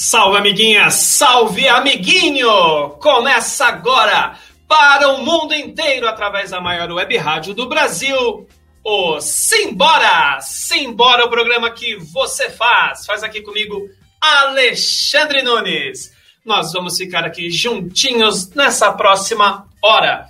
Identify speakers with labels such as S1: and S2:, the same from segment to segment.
S1: Salve, amiguinha! Salve, amiguinho! Começa agora para o mundo inteiro através da maior web rádio do Brasil, o Simbora! Simbora, o programa que você faz. Faz aqui comigo, Alexandre Nunes. Nós vamos ficar aqui juntinhos nessa próxima hora,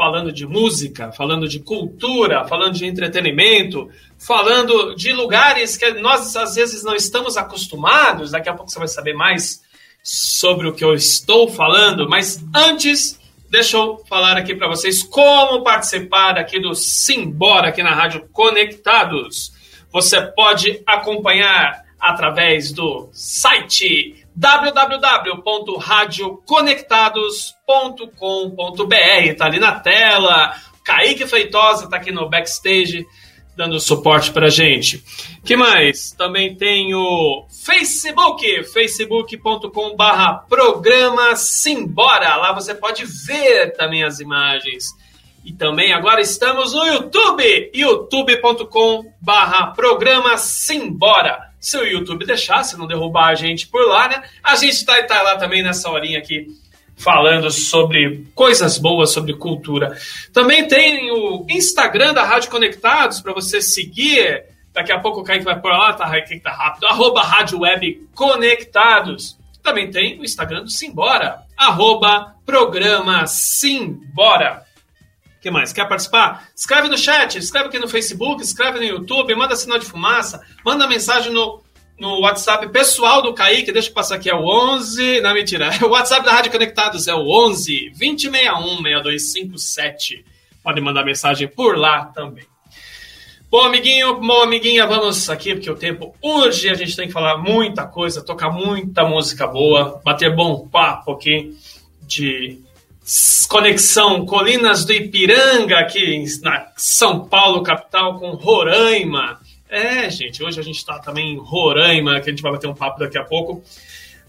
S1: falando de música, falando de cultura, falando de entretenimento, falando de lugares que nós às vezes não estamos acostumados. Daqui a pouco você vai saber mais sobre o que eu estou falando, mas antes, deixa eu falar aqui para vocês como participar aqui do Simbora aqui na Rádio Conectados. Você pode acompanhar através do site www.radioconectados.com.br. Tá ali na tela. Kaique Feitosa tá aqui no backstage dando suporte pra gente. que mais? Também tem o Facebook, facebook.com programa Simbora. Lá você pode ver também as imagens. E também agora estamos no YouTube, youtube.com programa Simbora. Se o YouTube deixar, se não derrubar a gente por lá, né? A gente tá, tá lá também nessa horinha aqui falando sobre coisas boas, sobre cultura. Também tem o Instagram da Rádio Conectados para você seguir. Daqui a pouco o Kaique vai por lá, tá, tá rápido. Arroba Rádio Web Conectados. Também tem o Instagram do Simbora. Arroba Programa Simbora. Que mais? Quer participar? Escreve no chat, escreve aqui no Facebook, escreve no YouTube, manda sinal de fumaça, manda mensagem no no WhatsApp pessoal do Kaique, deixa eu passar aqui, é o 11, não, mentira, o WhatsApp da Rádio Conectados é o 11 2061 6257. Pode mandar mensagem por lá também. Bom, amiguinho, bom, amiguinha, vamos aqui, porque o tempo urge, a gente tem que falar muita coisa, tocar muita música boa, bater bom papo aqui de conexão Colinas do Ipiranga, aqui na São Paulo, capital, com Roraima, é, gente, hoje a gente está também em Roraima, que a gente vai bater um papo daqui a pouco,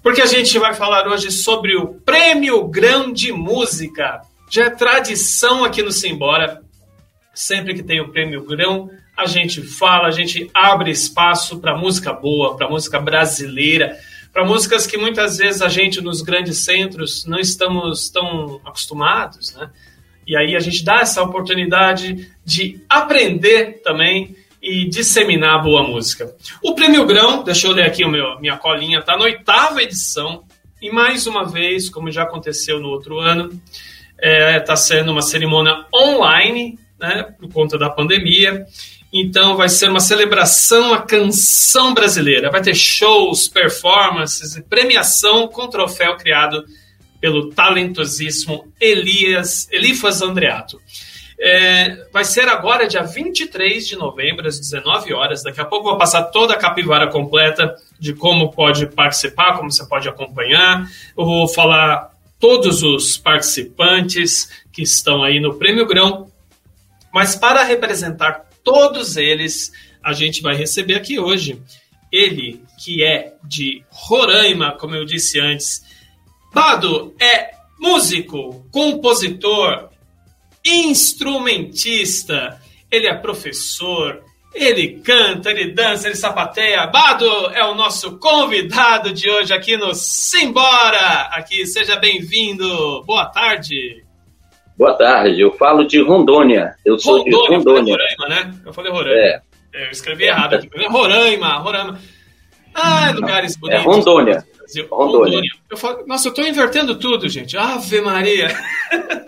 S1: porque a gente vai falar hoje sobre o Prêmio Grão de Música. Já é tradição aqui no Simbora, sempre que tem o Prêmio Grão, a gente fala, a gente abre espaço para música boa, para música brasileira, para músicas que muitas vezes a gente nos grandes centros não estamos tão acostumados, né? E aí a gente dá essa oportunidade de aprender também e disseminar boa música. O Prêmio Grão, deixa eu ler aqui o meu, minha colinha, está na oitava edição e mais uma vez, como já aconteceu no outro ano, está é, tá sendo uma cerimônia online, né, por conta da pandemia. Então vai ser uma celebração à canção brasileira. Vai ter shows, performances e premiação com troféu criado pelo talentosíssimo Elias Elifas Andreato. É, vai ser agora, dia 23 de novembro, às 19 horas. Daqui a pouco vou passar toda a capivara completa de como pode participar, como você pode acompanhar. Eu vou falar todos os participantes que estão aí no Prêmio Grão. Mas para representar todos eles, a gente vai receber aqui hoje ele, que é de Roraima, como eu disse antes. Bado é músico, compositor, instrumentista, ele é professor, ele canta, ele dança, ele sapateia. Bado é o nosso convidado de hoje aqui no Simbora. Aqui, seja bem-vindo. Boa tarde.
S2: Boa tarde, eu falo de Rondônia. Eu sou Rondônia, de Rondônia.
S1: Eu falei Roraima, né? Eu falei Roraima. É. é eu escrevi errado aqui. Roraima, Roraima. Ah, lugares
S2: bonitos. É Rondônia.
S1: Rondônia. Rondônia. Eu falo, nossa, eu tô invertendo tudo, gente. Ave Maria.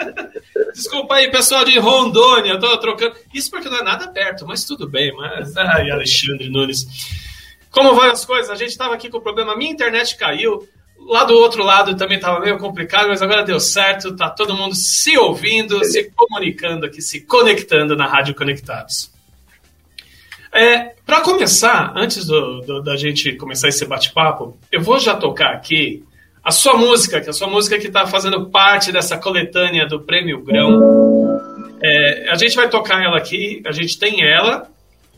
S1: Desculpa aí, pessoal de Rondônia, tô trocando. Isso porque não é nada perto, mas tudo bem. Mas, ai, Alexandre Nunes. Como vão as coisas? A gente estava aqui com o problema, minha internet caiu. Lá do outro lado também estava meio complicado, mas agora deu certo. Tá todo mundo se ouvindo, se comunicando aqui, se conectando na Rádio Conectados. É, Para começar, antes do, do, da gente começar esse bate-papo, eu vou já tocar aqui a sua música, que é a sua música que está fazendo parte dessa coletânea do Prêmio Grão. É, a gente vai tocar ela aqui, a gente tem ela,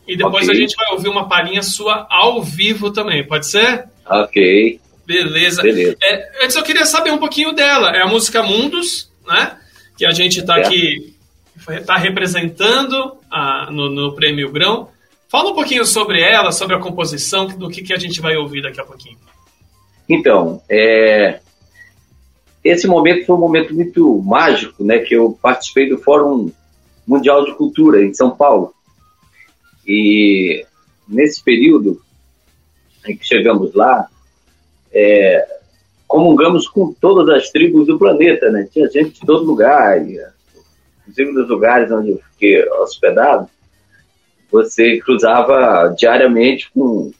S1: e depois okay. a gente vai ouvir uma palhinha sua ao vivo também, pode ser?
S2: Ok.
S1: Beleza. Beleza. É, antes eu queria saber um pouquinho dela. É a música Mundos, né? Que a gente está é. aqui, está representando a, no, no Prêmio Grão. Fala um pouquinho sobre ela, sobre a composição, do que, que a gente vai ouvir daqui a pouquinho.
S2: Então, é, esse momento foi um momento muito mágico, né? Que eu participei do Fórum Mundial de Cultura em São Paulo. E nesse período em que chegamos lá, é, comungamos com todas as tribos do planeta, né? Tinha gente de todo lugar, inclusive nos lugares onde eu fiquei hospedado, você cruzava diariamente com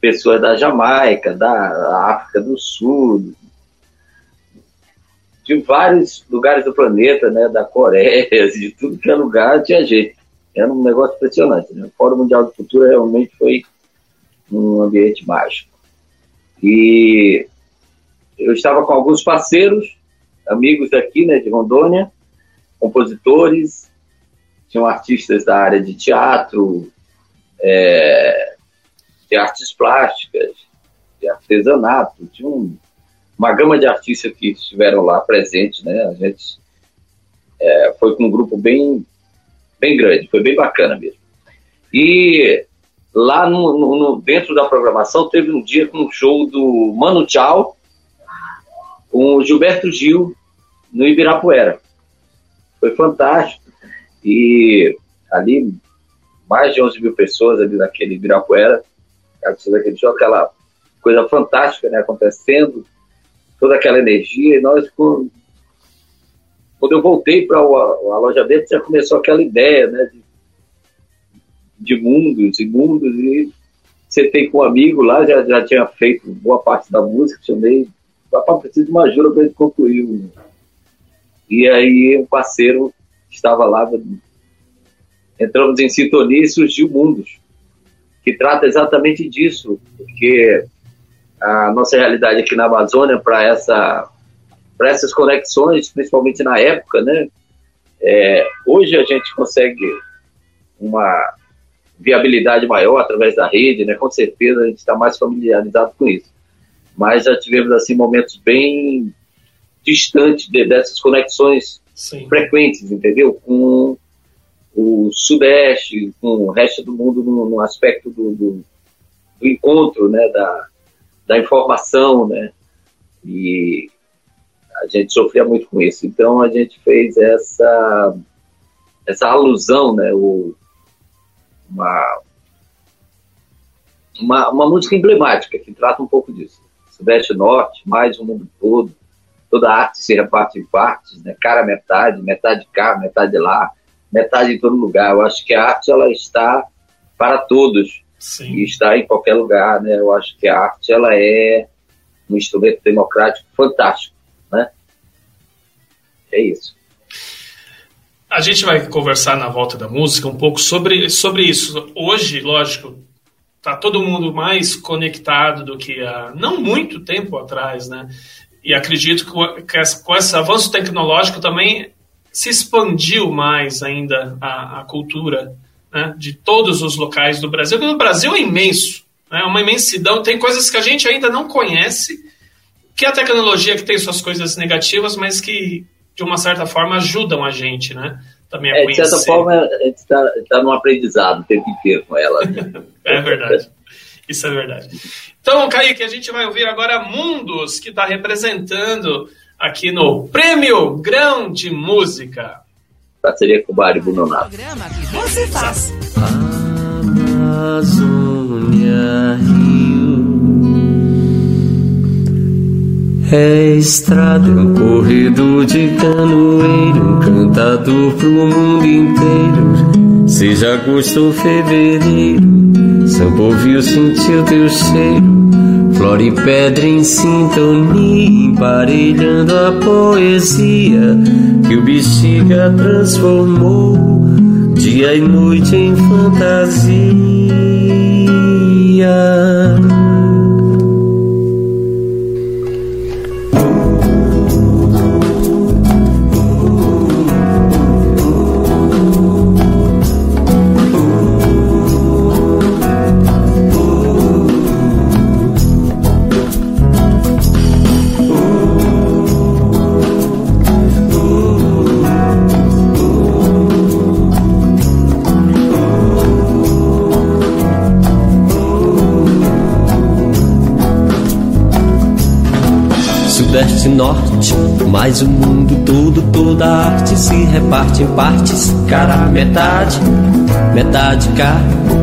S2: pessoas da Jamaica, da África do Sul, de vários lugares do planeta, né, da Coreia, de tudo que é lugar tinha gente. Era um negócio impressionante. Né? O Fórum Mundial de Cultura realmente foi um ambiente mágico. E eu estava com alguns parceiros, amigos daqui, né, de Rondônia, compositores, tinham artistas da área de teatro, é, de artes plásticas, de artesanato, tinha um, uma gama de artistas que estiveram lá presentes, né? A gente é, foi com um grupo bem, bem grande, foi bem bacana mesmo. E lá no, no, dentro da programação teve um dia com um show do Mano Tchau com o Gilberto Gil no Ibirapuera. Foi fantástico. E ali, mais de 11 mil pessoas ali naquele Ibirapuera, aquele show, aquela coisa fantástica né, acontecendo, toda aquela energia. E nós, quando eu voltei para o alojamento, já começou aquela ideia né, de de mundos e mundos e sentei com um amigo lá, já, já tinha feito boa parte da música, chamei, papai, preciso de uma ajuda para ele concluir. E aí um parceiro estava lá, entramos em sintonia e surgiu Mundos, que trata exatamente disso, porque a nossa realidade aqui na Amazônia para essa para essas conexões, principalmente na época, né? É, hoje a gente consegue uma viabilidade maior através da rede, né? Com certeza a gente está mais familiarizado com isso. Mas já tivemos assim momentos bem distantes de, dessas conexões Sim. frequentes, entendeu? Com o Sudeste, com o resto do mundo no, no aspecto do, do, do, encontro, né? Da, da informação, né? E a gente sofria muito com isso. Então a gente fez essa essa alusão, né? O, uma, uma, uma música emblemática que trata um pouco disso. Sudeste Norte, mais o mundo todo, toda a arte se reparte em partes, né? cara metade, metade cá, metade lá, metade em todo lugar. Eu acho que a arte ela está para todos Sim. e está em qualquer lugar, né? Eu acho que a arte ela é um instrumento democrático fantástico, né? É isso.
S1: A gente vai conversar na volta da música um pouco sobre, sobre isso. Hoje, lógico, tá todo mundo mais conectado do que há não muito tempo atrás, né? E acredito que com esse avanço tecnológico também se expandiu mais ainda a, a cultura né? de todos os locais do Brasil. Porque o Brasil é imenso, é né? uma imensidão. Tem coisas que a gente ainda não conhece, que a tecnologia que tem suas coisas negativas, mas que de uma certa forma, ajudam a gente, né?
S2: Também a é, conhecer. De certa forma, a gente está tá num aprendizado o tempo inteiro com ela.
S1: é verdade. Isso é verdade. Então, Kaique, a gente vai ouvir agora Mundos, que está representando aqui no Prêmio Grão de Música.
S2: Parceria com o Mário Bunonato. Você faz. Amazônia, É estrada, um corredor de canoeiro, encantador pro mundo inteiro. Seja agosto ou fevereiro, ouviu, sentiu teu cheiro. Flor e pedra em sintonia, emparelhando a poesia que o bexiga transformou dia e noite em fantasia.
S3: Mas o mundo todo, toda arte se reparte em partes, cara metade, metade cá,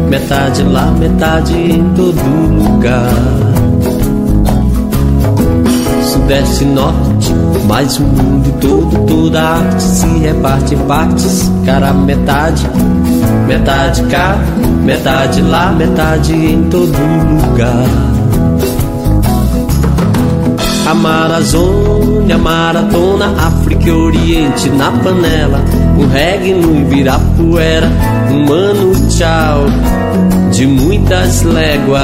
S3: metade lá, metade em todo lugar. Sudeste Norte, mas o mundo todo, toda arte se reparte em partes, cara metade, metade cá, metade lá, metade em todo lugar. Amazônia, Maratona, África e Oriente na panela, um reggae no Ibirapuera, um ano tchau de muitas léguas.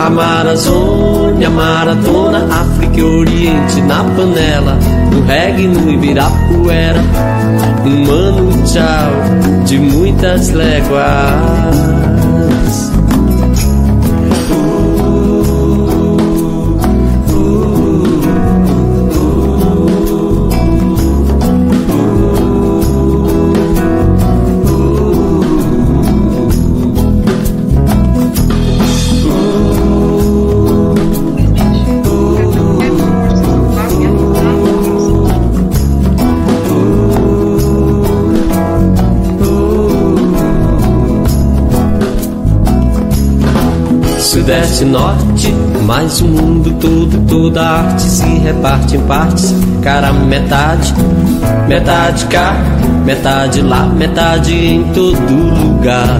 S3: Amazônia, Maratona, África e Oriente na panela, um reggae no Ibirapuera, um ano tchau de muitas léguas. Sudeste, Norte, mas o mundo todo, toda arte se reparte em partes, cara metade, metade cá, metade lá, metade em todo lugar.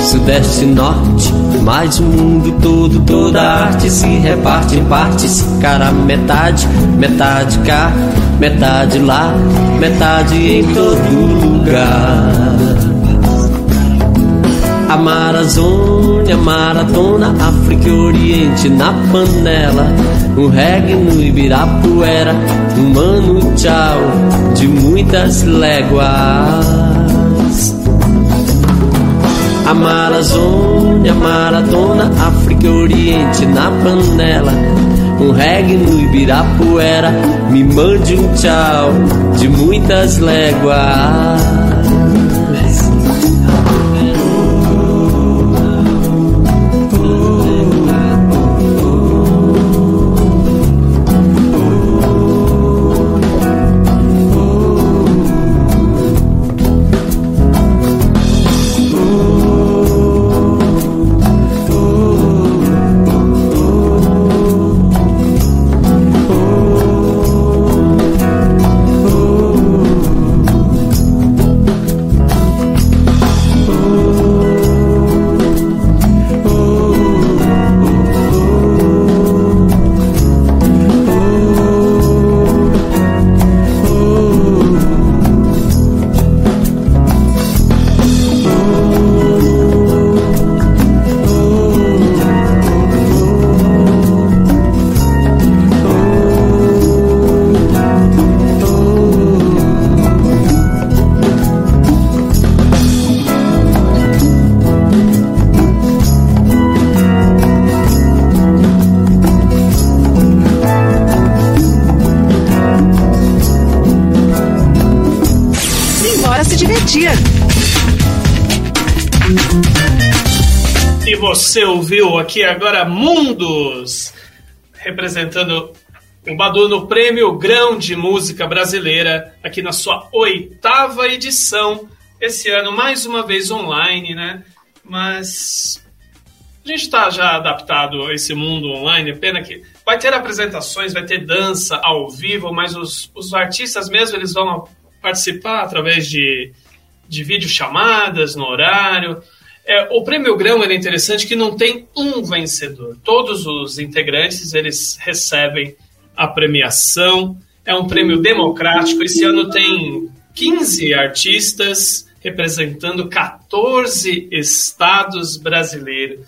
S3: Sudeste, Norte, mas o mundo todo, toda arte se reparte em partes, cara metade, metade cá, metade lá, metade em todo lugar. Amazônia, Maratona, África e Oriente na panela. Um reggae no Ibirapuera, um mano tchau de muitas léguas. Amazônia, Maratona, África e Oriente na panela. Um reggae no Ibirapuera, me mande um tchau de muitas léguas.
S1: Agora Mundos, representando o Badu no Prêmio Grão de Música Brasileira, aqui na sua oitava edição, esse ano mais uma vez online, né? Mas a gente está já adaptado a esse mundo online, pena que vai ter apresentações, vai ter dança ao vivo, mas os, os artistas mesmo eles vão participar através de, de videochamadas no horário. É, o Prêmio Grão é interessante que não tem um vencedor. Todos os integrantes eles recebem a premiação. É um prêmio democrático. Esse ano tem 15 artistas representando 14 estados brasileiro,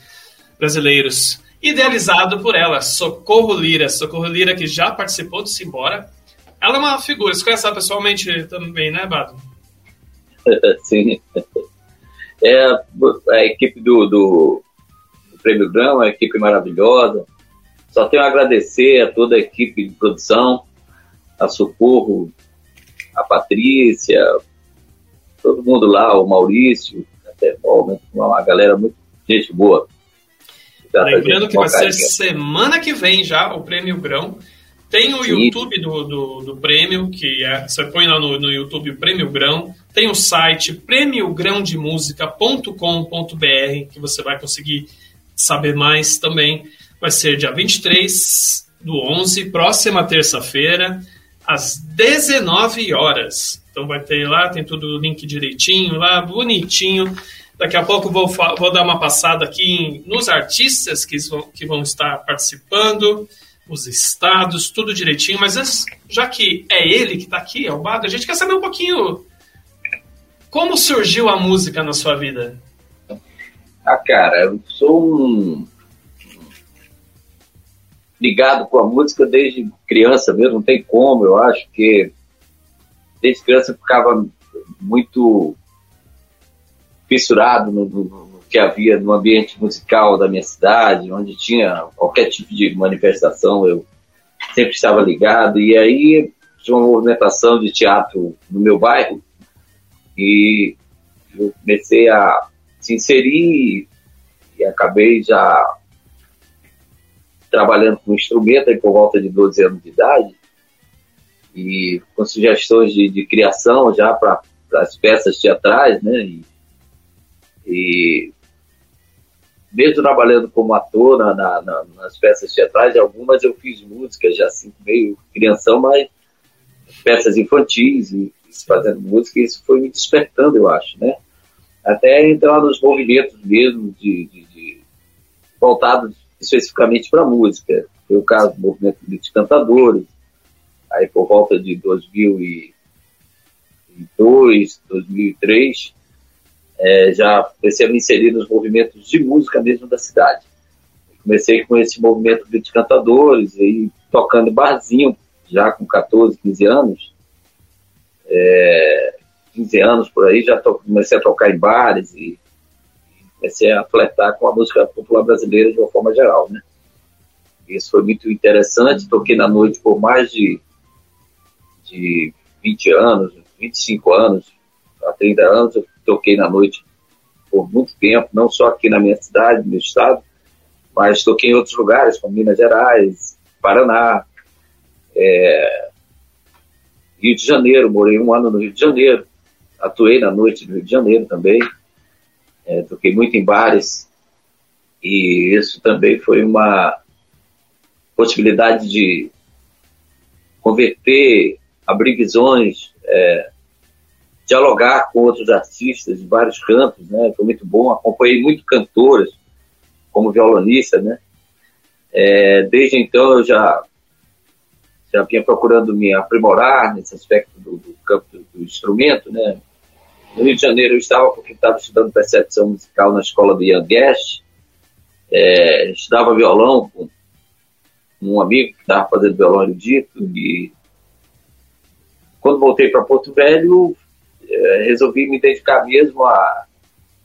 S1: brasileiros. Idealizado por ela, Socorro Lira. Socorro Lira, que já participou do Simbora. Ela é uma figura. Você conhece ela pessoalmente também, né, Bado?
S2: Sim é a equipe do, do, do Prêmio Grão, uma equipe maravilhosa. Só tenho a agradecer a toda a equipe de produção, a Socorro, a Patrícia, todo mundo lá, o Maurício, até, uma galera muito gente boa.
S1: Lembrando que vai ser semana que vem já o Prêmio Grão. Tem o Sim. YouTube do, do, do, prêmio, que é, você põe lá no, no YouTube Prêmio Grão. Tem o site prêmiogrãodemusica.com.br, que você vai conseguir saber mais também. Vai ser dia 23 do 11, próxima terça-feira, às 19 horas. Então vai ter lá, tem tudo o link direitinho lá, bonitinho. Daqui a pouco vou, vou dar uma passada aqui nos artistas que que vão estar participando, os estados, tudo direitinho. Mas antes, já que é ele que está aqui, é o Bago, a gente quer saber um pouquinho como surgiu a música na sua vida.
S2: Ah, cara, eu sou um ligado com a música desde criança mesmo, não tem como, eu acho que desde criança eu ficava muito fissurado no, no, que havia no ambiente musical da minha cidade, onde tinha qualquer tipo de manifestação, eu sempre estava ligado. E aí tinha uma movimentação de teatro no meu bairro e eu comecei a se inserir e acabei já trabalhando com instrumento aí por volta de 12 anos de idade e com sugestões de, de criação já para as peças teatrais, né? E, e mesmo trabalhando como ator na, na, na, nas peças teatrais, algumas eu fiz música já assim, meio crianção, mas peças infantis e fazendo música, isso foi me despertando, eu acho, né? Até entrar nos movimentos mesmo de, de, de voltados especificamente para música. Foi o caso do movimento de cantadores, aí por volta de 2002, 2003, é, já comecei a me inserir nos movimentos de música mesmo da cidade. Comecei com esse movimento de cantadores, e tocando barzinho, já com 14, 15 anos. É, 15 anos por aí, já to, comecei a tocar em bares e comecei a fletar com a música popular brasileira de uma forma geral, né? Isso foi muito interessante, toquei na noite por mais de, de 20 anos, 25 anos, há 30 anos, eu toquei na noite por muito tempo, não só aqui na minha cidade, no meu estado, mas toquei em outros lugares, como Minas Gerais, Paraná, é, Rio de Janeiro, morei um ano no Rio de Janeiro, atuei na noite do Rio de Janeiro também, é, toquei muito em bares, e isso também foi uma possibilidade de converter, abrir visões, é, dialogar com outros artistas de vários campos, né? Foi muito bom. Acompanhei muito cantoras como violonista, né? É, desde então eu já já vinha procurando me aprimorar nesse aspecto do, do campo do, do, instrumento, né? No Rio de Janeiro eu estava porque estava estudando percepção musical na escola do Ian Guest, é, estudava violão com um amigo que estava fazendo violão erudito e quando voltei para Porto Velho resolvi me dedicar mesmo à,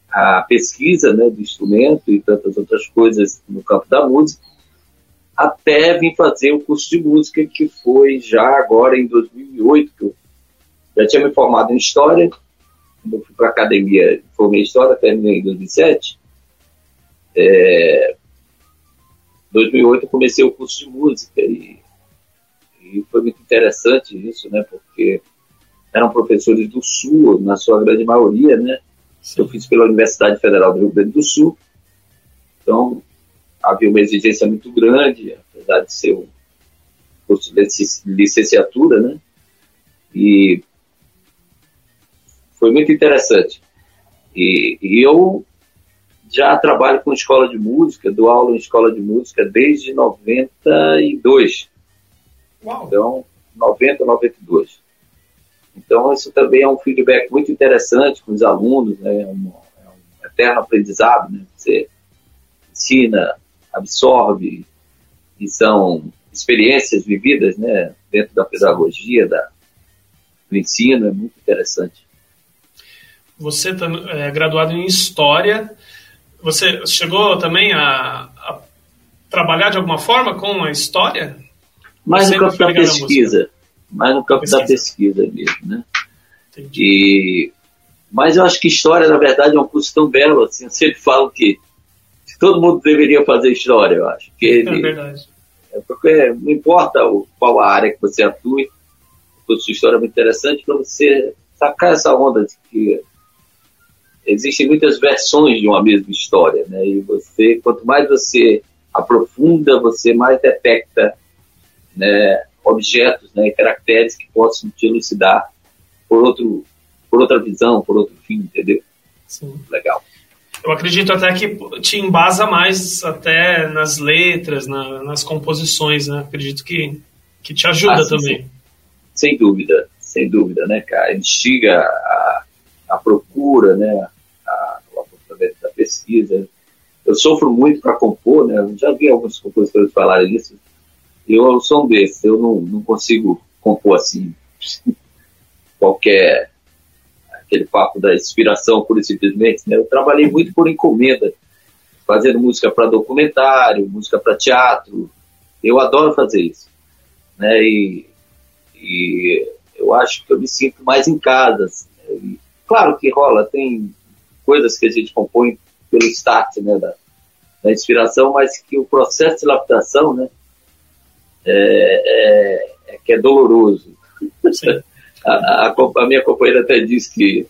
S2: à pesquisa né, do instrumento e tantas outras coisas no campo da música, até vim fazer o curso de música, que foi já agora em 2008, que eu já tinha me formado em História, eu fui para a academia, formei História, terminei em 2007. É, 2008 eu comecei o curso de música e, e foi muito interessante isso, né, porque eram professores do Sul, na sua grande maioria, né? Eu fiz pela Universidade Federal do Rio Grande do Sul. Então, havia uma exigência muito grande, apesar de ser um curso de licenciatura, né? E foi muito interessante. E, e, eu já trabalho com escola de música, dou aula em escola de música desde 92. Uau. Então, 90, 92. Então, isso também é um feedback muito interessante com os alunos, né? é, um, é um eterno aprendizado. Né? Você ensina, absorve, e são experiências vividas né? dentro da pedagogia, da, do ensino, é muito interessante.
S1: Você é graduado em História, você chegou também a, a trabalhar de alguma forma com a História?
S2: Mais no campo da pesquisa mais no campo pesquisa. da pesquisa mesmo, né? Entendi. E, mas eu acho que história, na verdade, é um curso tão belo, assim, eu sempre falo que todo mundo deveria fazer história, eu acho.
S1: Que ele, é verdade.
S2: É porque não importa o, qual a área que você atue, toda sua história é muito interessante para você sacar essa onda de que existem muitas versões de uma mesma história, né? E você, quanto mais você aprofunda, você mais detecta né, objetos, né, caracteres que possam te elucidar por outro, por outra visão, por outro fim, entendeu?
S1: Sim.
S2: Legal.
S1: Eu acredito até que te embasa mais até nas letras, na, nas composições, né? Acredito que, que te ajuda ah, sim, também. Sim.
S2: Sem dúvida, sem dúvida, né, cara? Instiga a, a procura, né? A, o aprofundamento da pesquisa. Eu sofro muito para compor, né? Eu já vi alguns compositores falarem isso. Eu sou um desses, eu não, não consigo compor assim qualquer aquele papo da inspiração pura e simplesmente, né? Eu trabalhei muito por encomenda, fazendo música para documentário, música para teatro. Eu adoro fazer isso, né? E, e, eu acho que eu me sinto mais em casa. Assim, né? claro que rola, tem coisas que a gente compõe pelo start, né? Da, da inspiração, mas que o processo de lapidação, né? É, é, é que é doloroso. A, a, a, minha companheira até disse que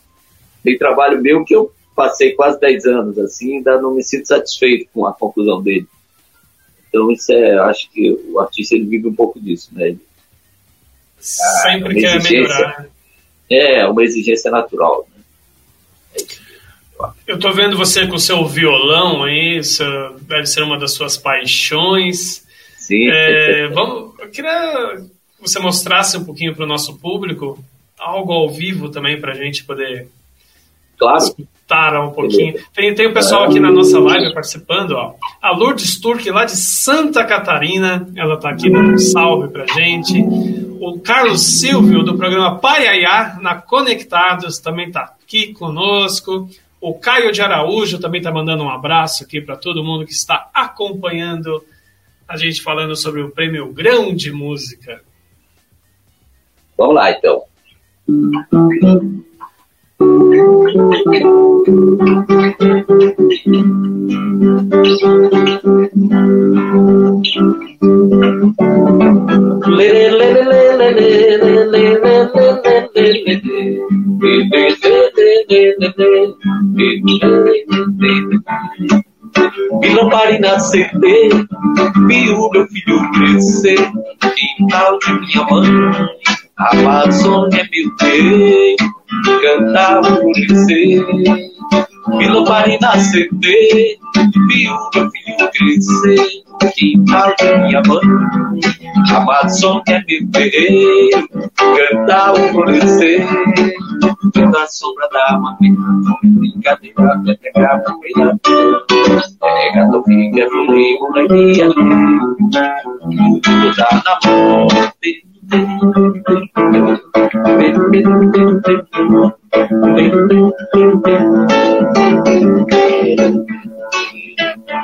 S2: tem trabalho meu que eu passei quase 10 anos assim, ainda não me sinto satisfeito com a conclusão dele. Então isso é, acho que o artista ele vive um pouco disso, né? Ele,
S1: Sempre quer melhorar.
S2: É, uma exigência natural. Né?
S1: Eu estou vendo você com o seu violão aí, isso deve ser uma das suas paixões.
S2: Sim.
S1: É, vamos, eu queria que você mostrasse um pouquinho para o nosso público, algo ao vivo também para a gente poder
S2: claro.
S1: escutar um pouquinho. Tem, tem o pessoal aqui na nossa live participando, ó. A Lourdes Turk, lá de Santa Catarina, ela está aqui dando um salve para gente. O Carlos Silvio, do programa Paiaiá, na Conectados, também está aqui conosco. O Caio de Araújo também está mandando um abraço aqui para todo mundo que está acompanhando a gente falando sobre o Prêmio Grão de Música.
S2: Vamos lá, então. Vila Marina CD, vi o meu filho crescer, quintal de minha mãe, a Amazônia é meu bem, cantar por dizer. Vila Marina CD, vi o meu filho crescer, quintal de minha mãe, a Amazônia é meu bem, cantar por na sombra da madeira, brincadeira, até pegar a feira, pega. No fim, é frio, molequinha, tudo dá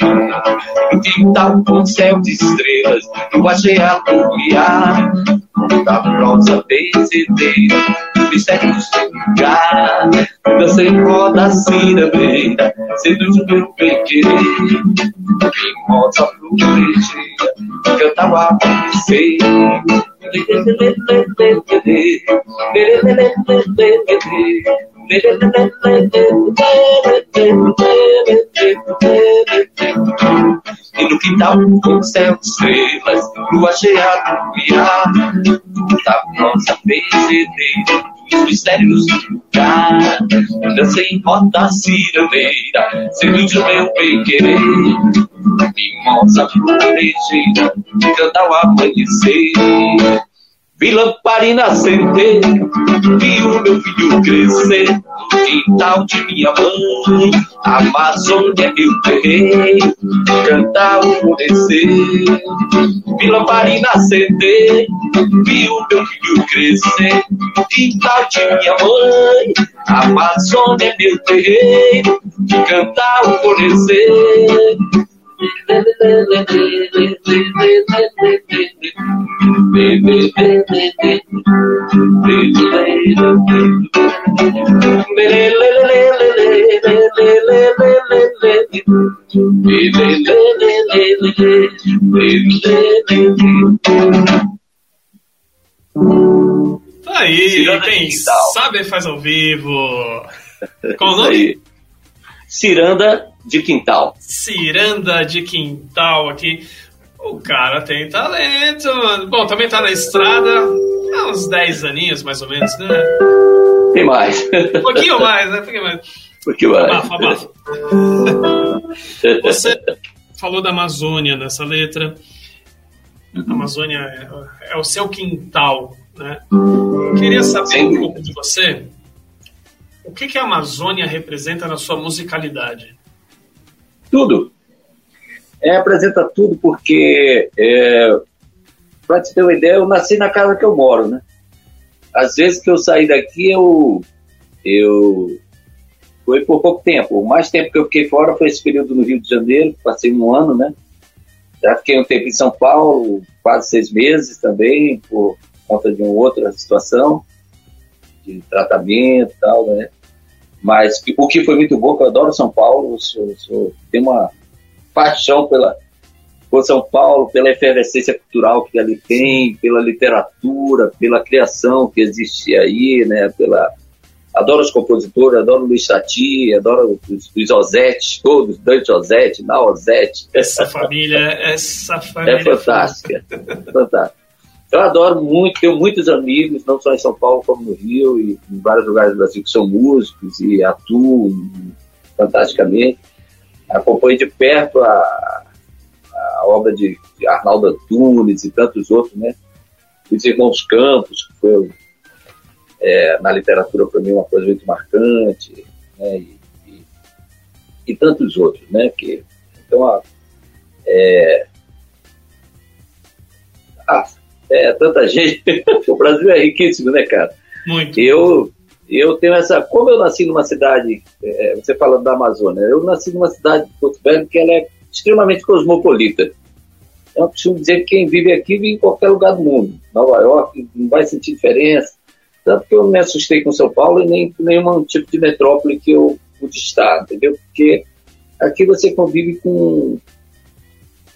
S2: na mão, Quintal com céu de estrelas, eu achei a lumiar, da prosa benzedeira, mistérios do lugar, dancei roda cidadeira, seduz meu bem querer, mimosa florejeira, cantava a. E no quintal com céu estrelas, lua cheia do luar, da nossa benzedeira, os mistérios do lugar. Dancei em roda cirandeira, seduz o meu bem querer. Mimosa florejeira, canta ao amanhecer. Vi lamparina acender, vi o meu filho crescer no quintal de minha mãe. Amazônia é meu terreiro, cantar o florescer. Vi lamparina acender, vi o meu filho crescer no quintal de minha mãe. Amazônia é meu terreiro, cantar o florescer.
S1: Aí, Ciranda quem sabe faz ao vivo. Qual o nome?
S2: Ciranda de Quintal.
S1: Ciranda de Quintal aqui. O cara tem talento, mano. Bom, também tá na estrada há uns 10 aninhos, mais ou menos, né?
S2: Tem mais.
S1: Um pouquinho mais, né? Um pouquinho mais.
S2: Um pouquinho mais.
S1: Abafa, abafa. Você falou da Amazônia nessa letra. A uhum. Amazônia é, é o seu quintal, né? Queria saber Sim. um pouco de você. O que, que a Amazônia representa na sua musicalidade?
S2: Tudo. É, apresenta tudo porque, é, para te ter uma ideia, eu nasci na casa que eu moro, né? Às vezes que eu saí daqui, eu, eu foi por pouco tempo. O mais tempo que eu fiquei fora foi esse período no Rio de Janeiro, passei um ano, né? Já fiquei um tempo em São Paulo, quase seis meses também, por conta de uma outra situação de tratamento e tal, né? Mas o que foi muito bom, que eu adoro São Paulo, sou, sou, tenho uma paixão pela, por São Paulo, pela efervescência cultural que ali tem, pela literatura, pela criação que existe aí, né? Pela, adoro os compositores, adoro Luiz Tati, adoro os, os todos, Dante Osetti, Naozete.
S1: Essa família, essa família.
S2: É fantástica, é fantástica. Eu adoro muito, tenho muitos amigos, não só em São Paulo, como no Rio e em vários lugares do Brasil que são músicos e atuam fantasticamente. Acompanho de perto a, a obra de, de, Arnaldo Antunes e tantos outros, né? Os Irmãos Campos, que foi é, na literatura para mim uma coisa muito marcante, né? E, e, e tantos outros, né? Que, então, é, ah, é, tanta gente. o Brasil é riquíssimo, né, cara?
S1: Muito.
S2: Eu, eu tenho essa. Como eu nasci numa cidade, é, você falando da Amazônia, eu nasci numa cidade de Porto Velho que ela é extremamente cosmopolita. Eu costumo dizer que quem vive aqui vive em qualquer lugar do mundo. Nova York não vai sentir diferença. Tanto que eu não me assustei com São Paulo e nem com nenhum tipo de metrópole que eu pude estar, entendeu? Porque aqui você convive com.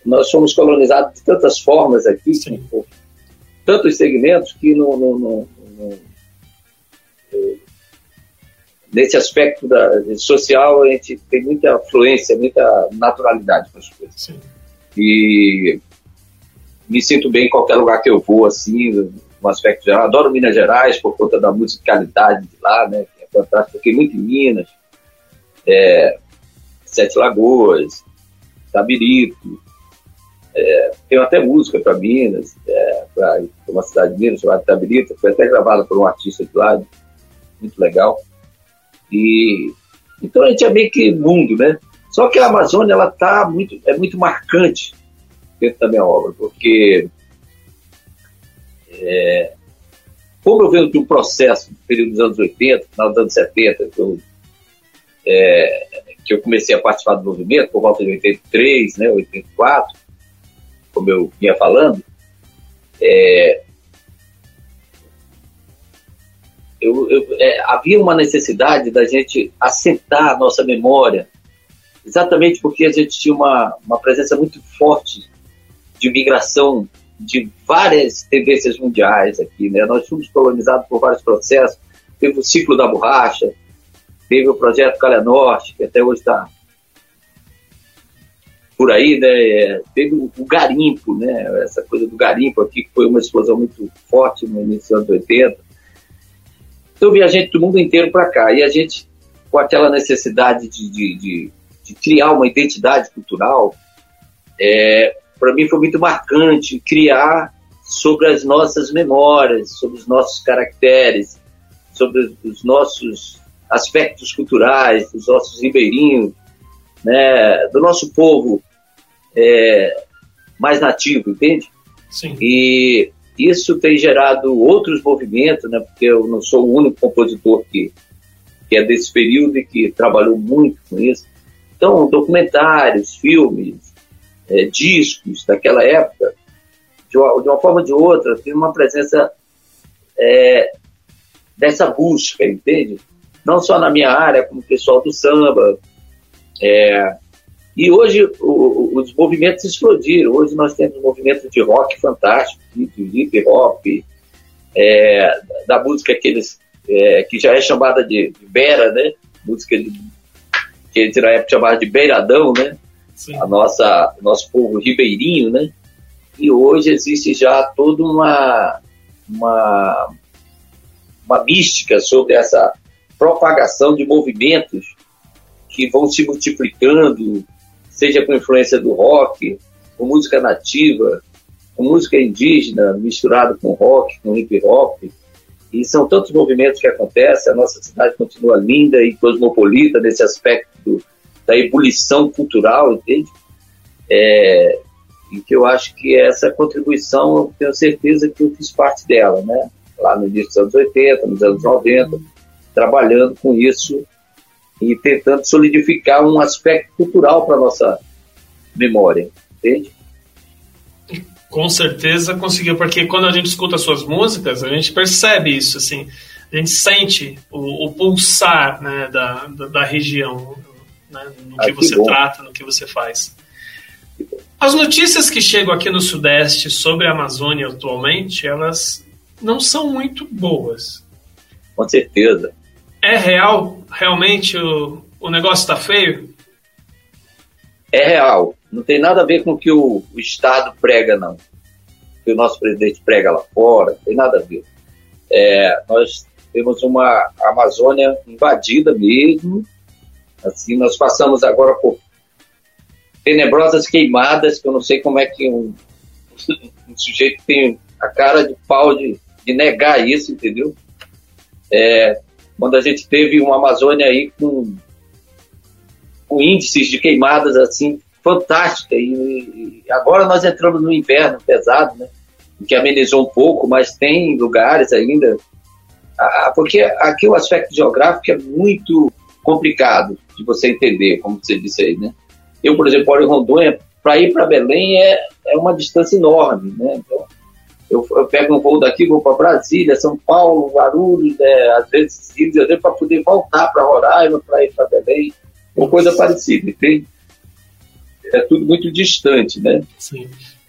S2: Nós somos colonizados de tantas formas aqui, Sim tantos segmentos que no, no, no, no nesse aspecto da, social a gente tem muita fluência, muita naturalidade para as coisas. Sim. E me sinto bem em qualquer lugar que eu vou, assim, no aspecto geral. Adoro Minas Gerais por conta da musicalidade de lá, né? É fantástico. Fiquei muito em Minas, é, Sete Lagoas, Tabirito, é, tenho até música para Minas, é, para uma cidade de Minas chamada Tabirita, foi até gravada por um artista de lá, muito legal. E então a gente é meio que mundo, né? Só que a Amazônia ela tá muito é muito marcante dentro da minha obra, porque é, como eu venho de um processo no período dos anos 80, final dos anos 70, que eu, é, que eu comecei a participar do movimento por volta de 83, né, 84, como eu vinha falando, é, eu, eu, é, havia uma necessidade da gente assentar a nossa memória, exatamente porque a gente tinha uma, uma presença muito forte de migração de várias tendências mundiais aqui. Né? Nós fomos colonizados por vários processos. Teve o ciclo da borracha, teve o projeto Calha Norte, que até hoje está por aí, né? É, teve o, garimpo, né? Essa coisa do garimpo aqui, que foi uma explosão muito forte no início dos anos 80. Então vinha gente do mundo inteiro para cá. E a gente, com aquela necessidade de, de, de, de criar uma identidade cultural, é, para mim foi muito marcante criar sobre as nossas memórias, sobre os nossos caracteres, sobre os nossos aspectos culturais, dos nossos ribeirinhos, né, do nosso povo é, mais nativo, entende?
S1: Sim.
S2: E isso tem gerado outros movimentos, né? Porque eu não sou o único compositor que, que é desse período e que trabalhou muito com isso. Então, documentários, filmes, é, discos daquela época, de uma, de uma, forma ou de outra, tem uma presença é, dessa busca, entende? Não só na minha área, como o pessoal do samba. É, e hoje o, os movimentos explodiram. Hoje nós temos um movimento de rock fantástico, de, hip hop, é, da música que, eles, é, que já é chamada de, de Bera, né? Música de, que eles na época chamavam de Beiradão, né? Sim. A nossa, nosso povo ribeirinho, né? E hoje existe já toda uma, uma, uma mística sobre essa propagação de movimentos que vão se multiplicando, seja com influência do rock, com música nativa, com música indígena misturado com rock, com hip hop. E são tantos movimentos que acontecem, a nossa cidade continua linda e cosmopolita nesse aspecto da ebulição cultural, entende? É, e que eu acho que essa contribuição, eu tenho certeza que eu fiz parte dela, né? Lá no início dos anos 80, nos anos 90, trabalhando com isso e tentando solidificar um aspecto cultural para nossa memória, entende?
S1: Com certeza conseguiu, porque quando a gente escuta suas músicas, a gente percebe isso, assim, a gente sente o, o pulsar né, da, da, da região, né, no que, ah, que você bom. trata, no que você faz. As notícias que chegam aqui no Sudeste sobre a Amazônia atualmente, elas não são muito boas.
S2: Com certeza.
S1: É real? Realmente o, o negócio está feio?
S2: É real. Não tem nada a ver com o que o, o Estado prega, não. O que o nosso presidente prega lá fora, não tem nada a ver. É, nós temos uma Amazônia invadida mesmo. Assim, nós passamos agora por tenebrosas queimadas, que eu não sei como é que um, um sujeito tem a cara de pau de, de negar isso, entendeu? É, quando a gente teve uma Amazônia aí com, com índices de queimadas assim fantástica e, e, agora nós entramos no inverno pesado, né? Que amenizou um pouco, mas tem lugares ainda ah, porque aqui o aspecto geográfico é muito complicado de você entender, como você disse aí, né? Eu, por exemplo, moro em Rondônia, para ir para Belém é, é uma distância enorme, né? Então, eu, eu pego um voo daqui, vou para Brasília, São Paulo, Guarulhos, né, às vezes Rio de Janeiro, para poder voltar para Roraima, para ir para Belém, uma coisa parecida, entende? É tudo muito distante, né? Sim.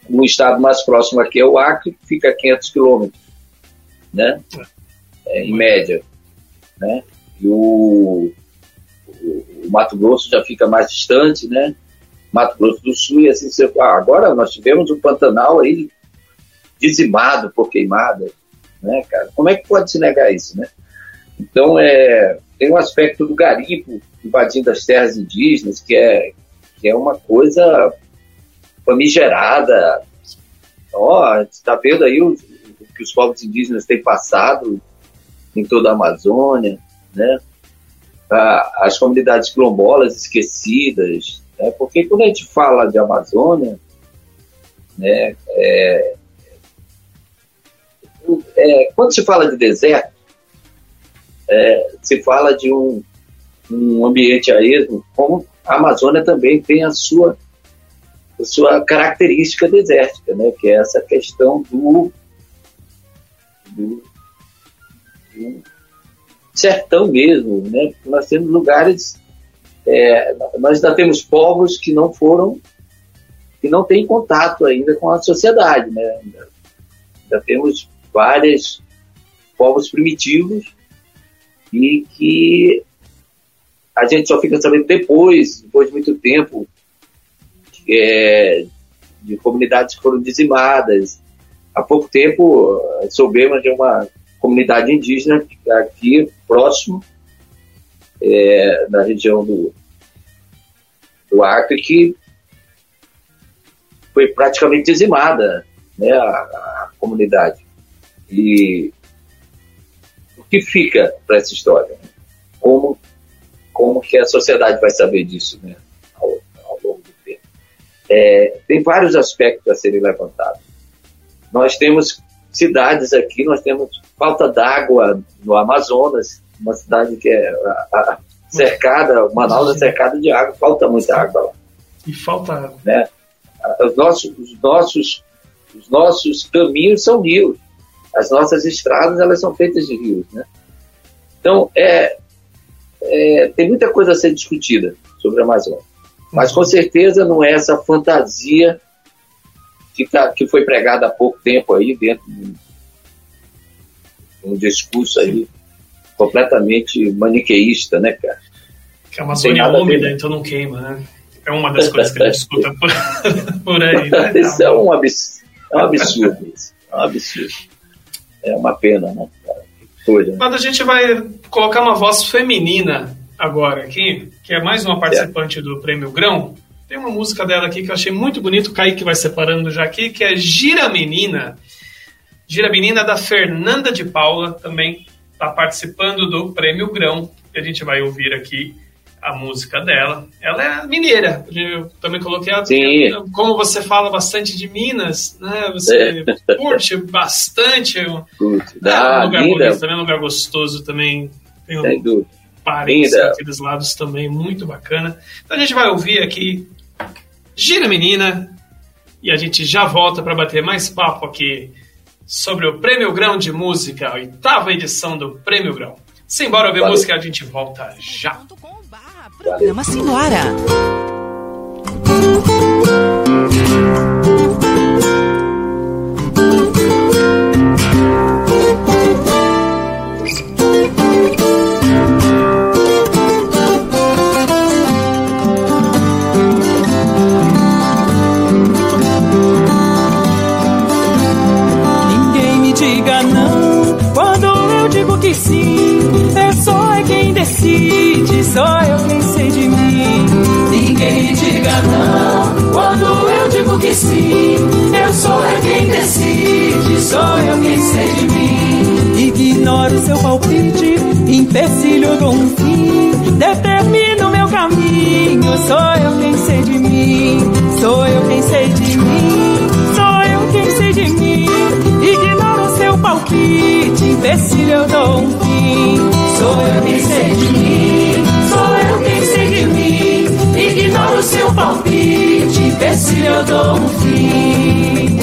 S2: O estado mais próximo aqui é o Acre, que fica a 500 quilômetros, né? É, em média, né? E o, o, o, Mato Grosso já fica mais distante, né? Mato Grosso do Sul, e assim, você, ah, agora nós tivemos o Pantanal aí dizimado por queimadas, né, cara? Como é que pode se negar isso, né? Então, é, tem um aspecto do garimpo invadindo as terras indígenas que é, que é uma coisa famigerada. Ó, está vendo aí o, o, que os povos indígenas têm passado em toda a Amazônia, né? as comunidades quilombolas esquecidas, né? porque quando a gente fala de Amazônia, né, é, é, quando se fala de deserto, é, se fala de um, um ambiente aéreo, como a Amazônia também tem a sua, a sua característica desértica, né, que é essa questão do, do, do sertão mesmo. Né, nós temos lugares, é, nós ainda temos povos que não foram, que não têm contato ainda com a sociedade. Né, ainda, ainda temos vários povos primitivos e que a gente só fica sabendo depois, depois de muito tempo, é, de comunidades que foram dizimadas. Há pouco tempo soubemos de uma comunidade indígena aqui próximo, é, na região do, do Acre, que foi praticamente dizimada né, a, a comunidade. E o que fica para essa história? Como, como que a sociedade vai saber disso né, ao, ao longo do tempo? É, tem vários aspectos a serem levantados. Nós temos cidades aqui, nós temos falta d'água no Amazonas, uma cidade que é a, a, cercada, Manaus é cercada de água, falta muita água lá.
S1: E falta água.
S2: Né? Os nossos, os nossos, os nossos caminhos são rios. As nossas estradas elas são feitas de rios, né? Então é, é tem muita coisa a ser discutida sobre a Amazônia, mas com certeza não é essa fantasia que, tá, que foi pregada há pouco tempo aí dentro de um discurso aí completamente maniqueísta, né, cara?
S1: Que a Amazônia é úmida, então não queima, né? É uma das coisas que a gente escuta por, por aí. Né?
S2: Isso é um absurdo. É um absurdo isso. É um absurdo. É uma pena, né?
S1: Coisa, né? Mas a gente vai colocar uma voz feminina agora aqui, que é mais uma participante é. do Prêmio Grão. Tem uma música dela aqui que eu achei muito bonito, o Kaique vai separando já aqui, que é Gira Menina. Gira Menina da Fernanda de Paula, também está participando do Prêmio Grão, que a gente vai ouvir aqui a música dela. Ela é mineira, eu também coloquei ela. Sim. Como você fala bastante de Minas, né? Você é. curte bastante.
S2: Curte.
S1: É um lugar linda. bonito, também é um lugar gostoso também. Tem um parentes daqueles lados também, muito bacana. Então a gente vai ouvir aqui Gira Menina e a gente já volta para bater mais papo aqui sobre o Prêmio Grão de Música, a oitava edição do Prêmio Grão. Simbora ouvir Valeu. música, a gente volta já.
S4: Programa Senhora.
S5: Só eu quem ninguém diga não. Quando eu digo que sim, eu sou é quem decide, sou eu quem sei de mim. Ignoro seu palpite, empecilho do um fim, determino meu caminho, sou eu quem sei de mim, sou eu quem sei de mim, Palpite, empecilho eu dou um fim, sou eu quem sei de mim, sou eu quem sei de mim ignoro seu palpite, se eu dou um fim.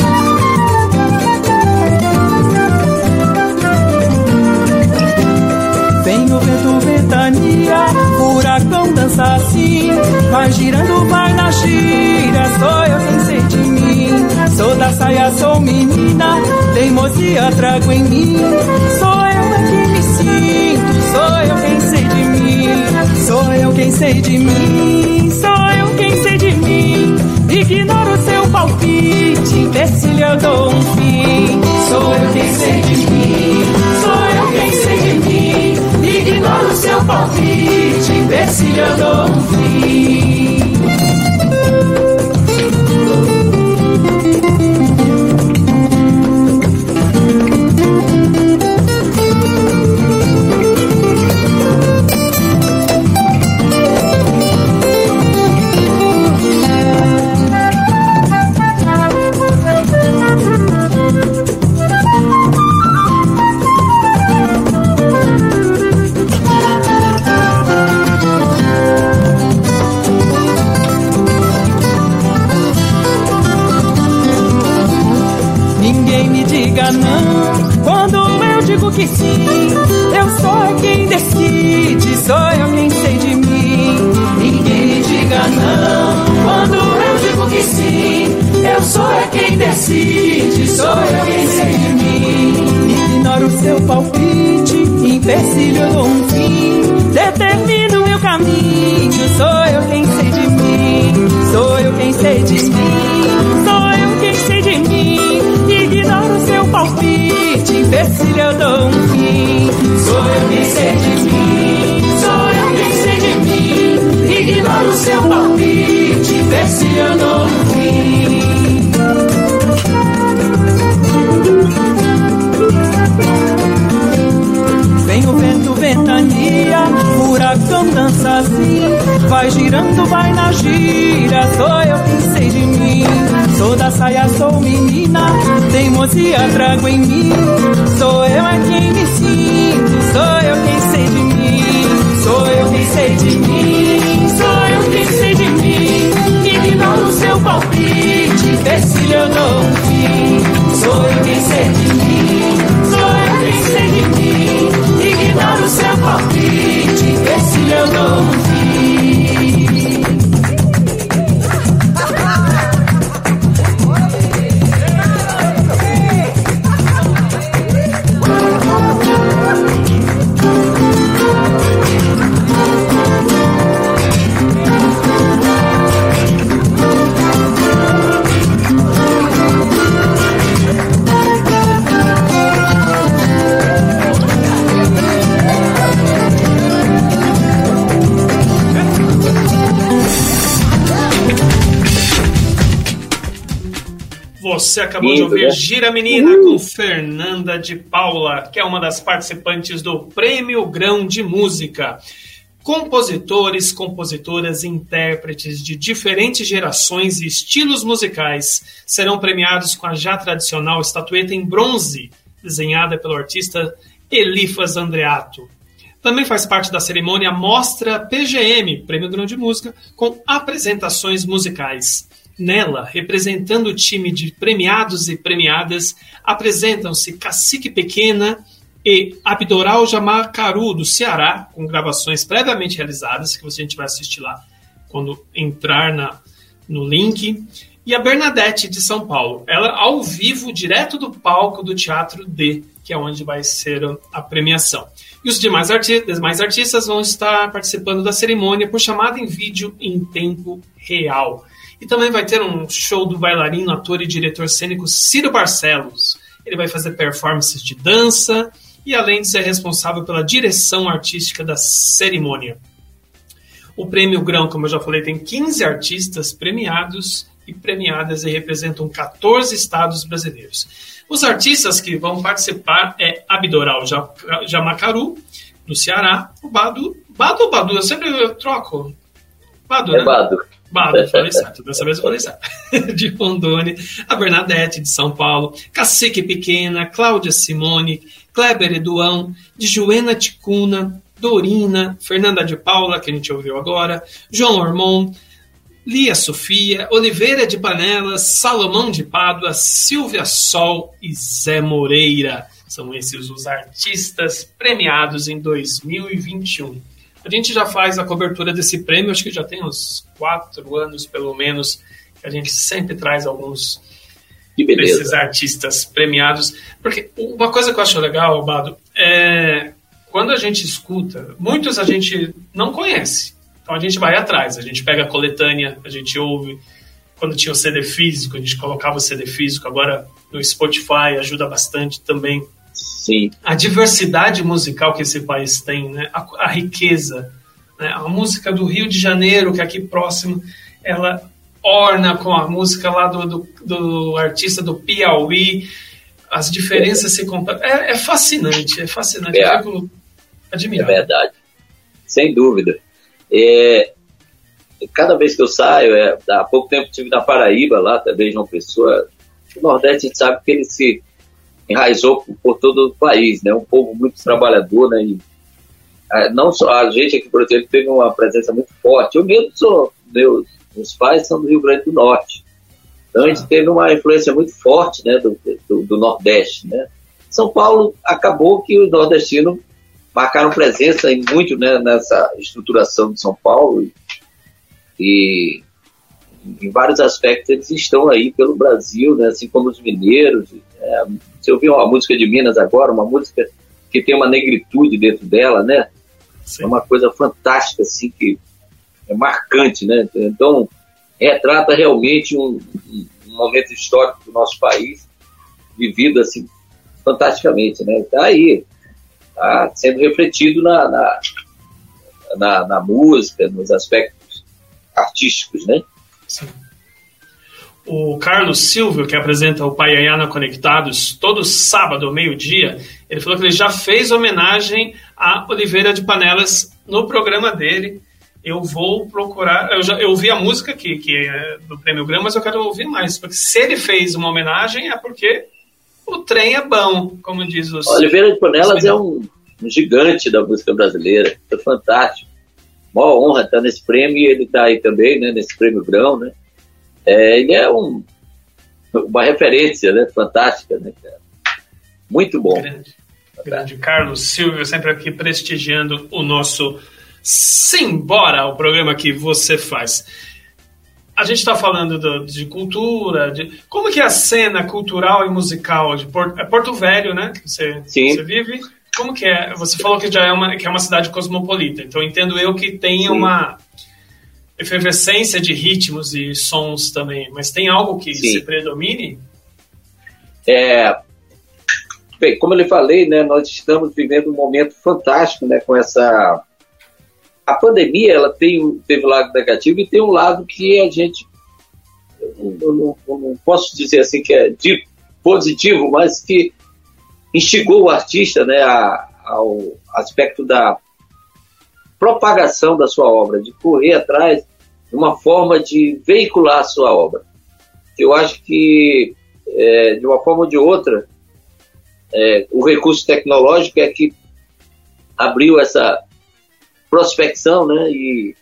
S5: Vem o vento, ventania, furacão dança assim, vai girando, vai na gira, sou eu quem sei. Sou da saia, sou menina, teimosia trago em mim, sou eu é que me sinto, sou eu quem sei de mim, sou eu quem sei de mim mim. Ignoro seu palpite, se lhe dou um fim. Sou eu quem sei de mim, sou eu quem sei de mim. Ignoro seu palpite, se lhe dou um fim. Que sim. Eu sou quem decide, sou eu quem sei de mim. Ninguém diga não quando eu digo que sim. Eu sou quem decide, sou eu quem sei de mim. Ignoro seu palpite, empecilho um fim. Determino meu caminho, sou eu quem sei de mim. Sou eu quem sei de mim, se eu dou um fim. Sou eu quem sei de mim, sou eu quem sei de mim. Ignoro seu palpite, vê se eu dou um fim. Vem o vento, ventania, furacão dança assim. Vai girando, vai na gira, sou eu quem sei. Sou da saia, sou menina, teimosia trago em mim. Sou eu é quem me sinto, sou eu quem sei de mim. Sou eu quem sei de mim, sou eu quem sei de mim. Ignoro o seu palpite, eu dou um fim. Sou eu quem sei de mim, sou eu quem sei de mim. Ignoro o seu palpite, se eu dou um fim.
S1: Você acabou de ouvir
S2: né?
S1: Gira Menina com Fernanda de Paula, que é uma das participantes do Prêmio Grão de Música. Compositores, compositoras e intérpretes de diferentes gerações e estilos musicais serão premiados com a já tradicional estatueta em bronze, desenhada pelo artista Elifas Andreato. Também faz parte da cerimônia a Mostra PGM, Prêmio Grão de Música, com apresentações musicais. Nela, representando o time de premiados e premiadas, apresentam-se Cacique Pequena e Abdoral Jamacaru, do Ceará, com gravações previamente realizadas, que a gente vai assistir lá quando entrar na, no link. E a Bernadette, de São Paulo. Ela ao vivo, direto do palco do Teatro D, que é onde vai ser a premiação. E os demais, arti demais artistas vão estar participando da cerimônia por chamada em vídeo em tempo real. E também vai ter um show do bailarino, ator e diretor cênico Ciro Barcelos. Ele vai fazer performances de dança e, além de ser responsável pela direção artística da cerimônia. O Prêmio Grão, como eu já falei, tem 15 artistas premiados e premiadas e representam 14 estados brasileiros. Os artistas que vão participar é Abdoral Jamacaru, do Ceará, o Badu. Badu ou Badu? Eu sempre eu troco. Badu,
S2: É
S1: né?
S2: Bado.
S1: Bado, falei certo. Dessa vez eu falei certo. De Rondônia, a Bernadette, de São Paulo, Cacique Pequena, Cláudia Simone, Kleber Eduão, de Joena Ticuna, Dorina, Fernanda de Paula, que a gente ouviu agora, João Ormond, Lia Sofia, Oliveira de Panelas, Salomão de Pádua, Silvia Sol e Zé Moreira. São esses os artistas premiados em 2021. A gente já faz a cobertura desse prêmio, acho que já tem uns quatro anos, pelo menos, que a gente sempre traz alguns desses artistas premiados. Porque uma coisa que eu acho legal, Bado, é quando a gente escuta, muitos a gente não conhece. Então a gente vai atrás, a gente pega a coletânea, a gente ouve. Quando tinha o CD físico, a gente colocava o CD físico, agora no Spotify ajuda bastante também
S2: Sim,
S1: a diversidade musical que esse país tem, né? a, a riqueza. Né? A música do Rio de Janeiro, que é aqui próximo, ela orna com a música lá do, do, do artista do Piauí. As diferenças se completam. É, é fascinante, é fascinante.
S2: É.
S1: Eu fico
S2: é
S1: admirado.
S2: verdade. Sem dúvida. É, cada vez que eu saio, é, há pouco tempo estive na Paraíba, lá também, João Pessoa. O Nordeste a gente sabe que ele se enraizou por, por todo o país, né? Um povo muito trabalhador, né? E, ah, não só a gente aqui, por exemplo, teve uma presença muito forte. Eu mesmo sou, meus, meus pais são do Rio Grande do Norte. Então a gente teve uma influência muito forte, né? Do, do, do Nordeste, né? São Paulo acabou que os nordestinos marcaram presença em muito né, nessa estruturação de São Paulo e, e em vários aspectos eles estão aí pelo Brasil, né, assim como os mineiros. É, você ouviu uma música de Minas agora, uma música que tem uma negritude dentro dela, né?
S1: Sim.
S2: É uma coisa fantástica, assim, que é marcante, né? Então, retrata realmente um, um- momento histórico do nosso país, vivido, assim, fantasticamente, né? Está aí, tá sendo refletido na, na, na, na música, nos aspectos artísticos, né?
S1: Sim. O Carlos Silvio, que apresenta o Paiaiana Conectados todo sábado, meio-dia, ele falou que ele já fez homenagem a Oliveira de Panelas no programa dele. Eu vou procurar. Eu, já, eu ouvi a música que, que é do Prêmio Grama, mas eu quero ouvir mais. Porque se ele fez uma homenagem, é porque o trem é bom, como diz os.
S2: Oliveira de Panelas é um, um gigante da música brasileira, é fantástico. Mó honra estar nesse prêmio e ele está aí também, né, nesse prêmio Grão, né? É, ele é um, uma referência, né? Fantástica, né, cara? Muito bom.
S1: Grande, grande Carlos Silvio, sempre aqui prestigiando o nosso Simbora, o programa que você faz. A gente está falando do, de cultura, de como que é a cena cultural e musical de Porto, é Porto Velho, né? Que você,
S2: Sim.
S1: você vive. Como que é? Você falou que já é uma, que é uma cidade cosmopolita, então entendo eu que tem Sim. uma efervescência de ritmos e sons também, mas tem algo que Sim. se predomine?
S2: É, bem, como eu lhe falei, né, nós estamos vivendo um momento fantástico, né, com essa a pandemia, ela tem teve um lado negativo e tem um lado que a gente eu não, eu não posso dizer assim que é de positivo, mas que instigou o artista, né, a, ao aspecto da propagação da sua obra, de correr atrás de uma forma de veicular a sua obra. Eu acho que, é, de uma forma ou de outra, é, o recurso tecnológico é que abriu essa prospecção, né? E,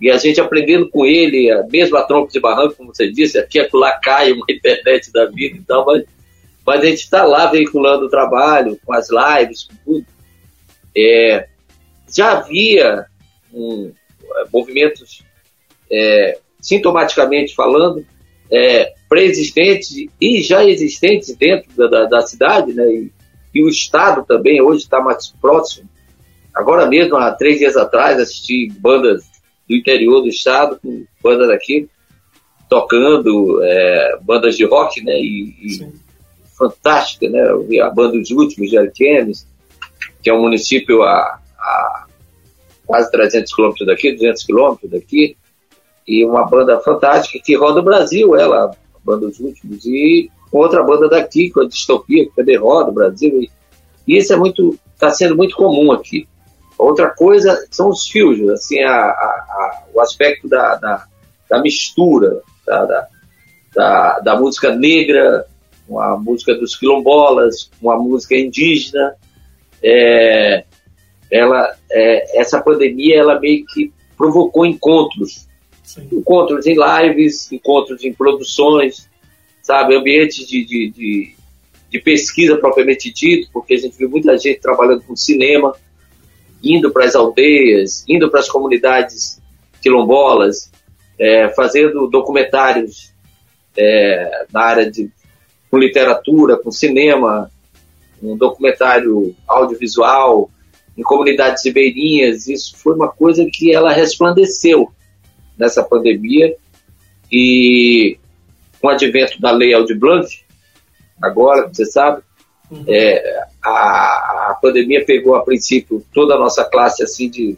S2: e a gente aprendendo com ele, mesmo a tronco de barranco, como você disse, aqui é lá cai uma internet da vida e tal, mas, mas a gente está lá veiculando o trabalho, com as lives, com tudo. É, já havia um, movimentos, é, sintomaticamente falando, é, pré-existentes e já existentes dentro da, da, da cidade, né? E, e, o Estado também hoje está mais próximo. Agora mesmo, há três dias atrás, assisti bandas do interior do Estado, com bandas aqui, tocando, é, bandas de rock, né? E, e fantástica, né? A banda dos últimos, de Arquemes, que é um município a, a quase 300 quilômetros daqui, 200 quilômetros daqui, e uma banda fantástica que roda o Brasil, ela, a banda dos últimos, e outra banda daqui, com a Distopia, que também roda o Brasil, e, e isso é muito, está sendo muito comum aqui. Outra coisa são os fios, assim, a, a, a, o aspecto da, da, da mistura, da, da, da, da música negra, uma música dos quilombolas, uma música indígena, é, ela, é, essa pandemia ela meio que provocou encontros, Sim. encontros em lives, encontros em produções, sabe, ambientes de, de, de, de, pesquisa propriamente dito, porque a gente viu muita gente trabalhando com cinema, indo para as aldeias, indo para as comunidades quilombolas, é, fazendo documentários é, na área de com literatura, com cinema, um documentário audiovisual, em comunidades ribeirinhas, isso foi uma coisa que ela resplandeceu nessa pandemia e com o advento da lei Aldir Blanc, agora, você sabe, uhum. é, a, a pandemia pegou a princípio toda a nossa classe assim de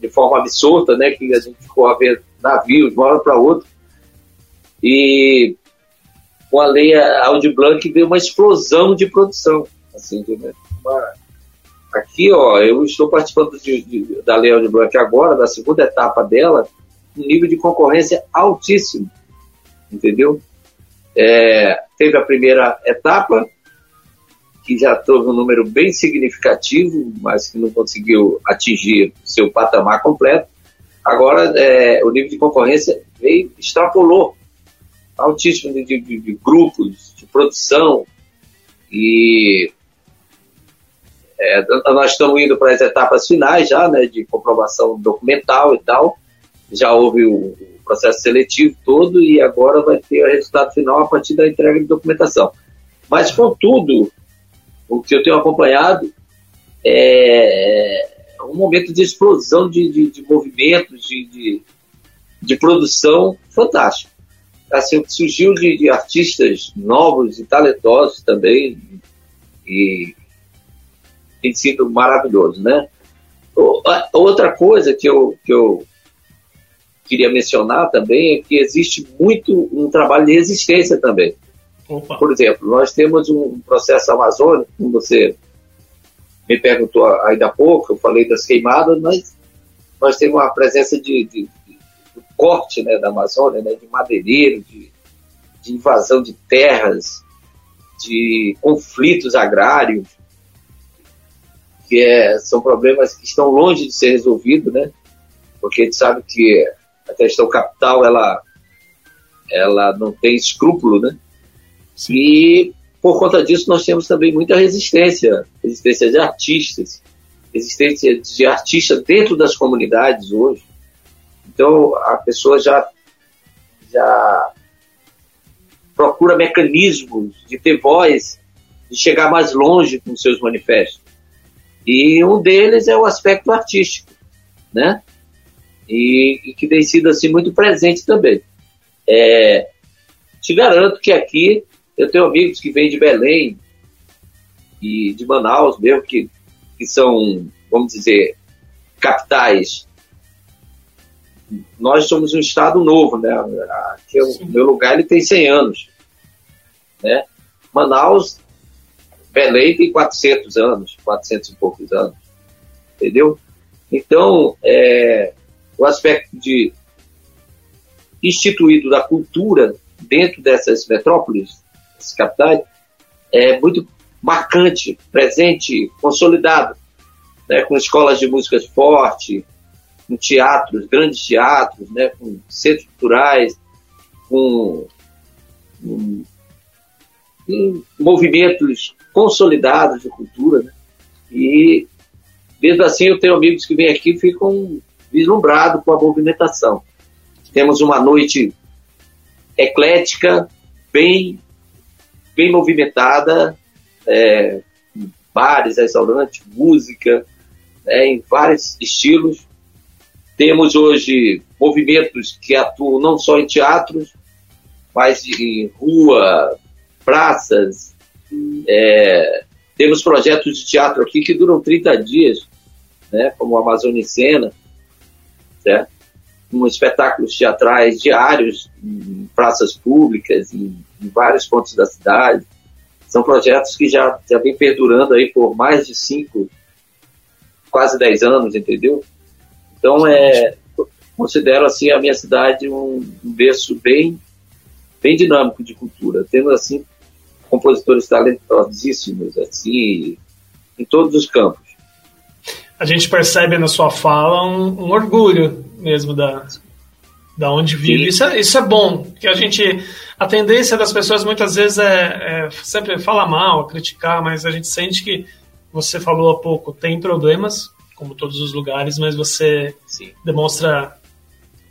S2: de forma absurda, né, que a gente ficou a ver navios de uma hora para outra e com a lei Aldir Blanc veio uma explosão de produção, assim, de, né? Aqui, ó, eu estou participando de, de, da Lei de Blanc agora, da segunda etapa dela, um nível de concorrência altíssimo, entendeu? É, teve a primeira etapa, que já teve um número bem significativo, mas que não conseguiu atingir seu patamar completo. Agora, é, o nível de concorrência veio, extrapolou altíssimo de, de, de grupos, de produção, e é, nós estamos indo para as etapas finais já, né, de comprovação documental e tal. Já houve o, processo seletivo todo e agora vai ter o resultado final a partir da entrega de documentação. Mas, contudo, o que eu tenho acompanhado é um momento de explosão de, de, de movimentos, de, de, de, produção fantástico. Assim, o que surgiu de, de artistas novos e talentosos também, e tem sido maravilhoso, né? Outra coisa que eu, que eu queria mencionar também é que existe muito um trabalho de resistência também. Opa. Por exemplo, nós temos um processo amazônico, como você me perguntou ainda há pouco, eu falei das queimadas, mas nós temos uma presença de, de, de, de corte né, da Amazônia, né, de madeireiro, de, de invasão de terras, de conflitos agrários, que é, são problemas que estão longe de ser resolvidos, né? Porque a gente sabe que a questão capital, ela, ela não tem escrúpulo, né? E por conta disso nós temos também muita resistência, resistência de artistas, resistência de artistas dentro das comunidades hoje. Então a pessoa já já procura mecanismos de ter voz, de chegar mais longe com seus manifestos. E um deles é o aspecto artístico, né? E, e que tem sido assim muito presente também. É, te garanto que aqui eu tenho amigos que vêm de Belém e de Manaus mesmo, que, que são, vamos dizer, capitais. Nós somos um estado novo, né? Aqui, é o meu lugar ele tem 100 anos, né? Manaus Belém tem 400 anos, 400 e poucos anos, entendeu? Então, é, o aspecto de instituído da cultura dentro dessas metrópoles, dessas capitais, é muito marcante, presente, consolidado, né, com escolas de músicas fortes, com teatros, grandes teatros, né, com centros culturais, com, com movimentos consolidados de cultura. Né? E, mesmo assim, eu tenho amigos que vêm aqui e ficam vislumbrados com a movimentação. Temos uma noite eclética, bem, bem movimentada, é, bares, restaurantes, música, né, em vários estilos. Temos hoje movimentos que atuam não só em teatros, mas em rua, praças, é, temos projetos de teatro aqui que duram 30 dias, né, como o Amazônia em Cena, certo? com espetáculos teatrais diários em praças públicas, em, em, vários pontos da cidade. São projetos que já, já vem perdurando aí por mais de cinco, quase dez anos, entendeu? Então, é, considero assim a minha cidade um, um berço bem, bem dinâmico de cultura. Temos assim compositores talentosíssimos, assim, em todos os campos.
S1: A gente percebe na sua fala um, um orgulho mesmo da, da onde vive. Isso é, isso é bom, porque a gente. A tendência das pessoas muitas vezes é, é sempre falar mal, criticar, mas a gente sente que você falou há pouco, tem problemas, como todos os lugares, mas você Sim. demonstra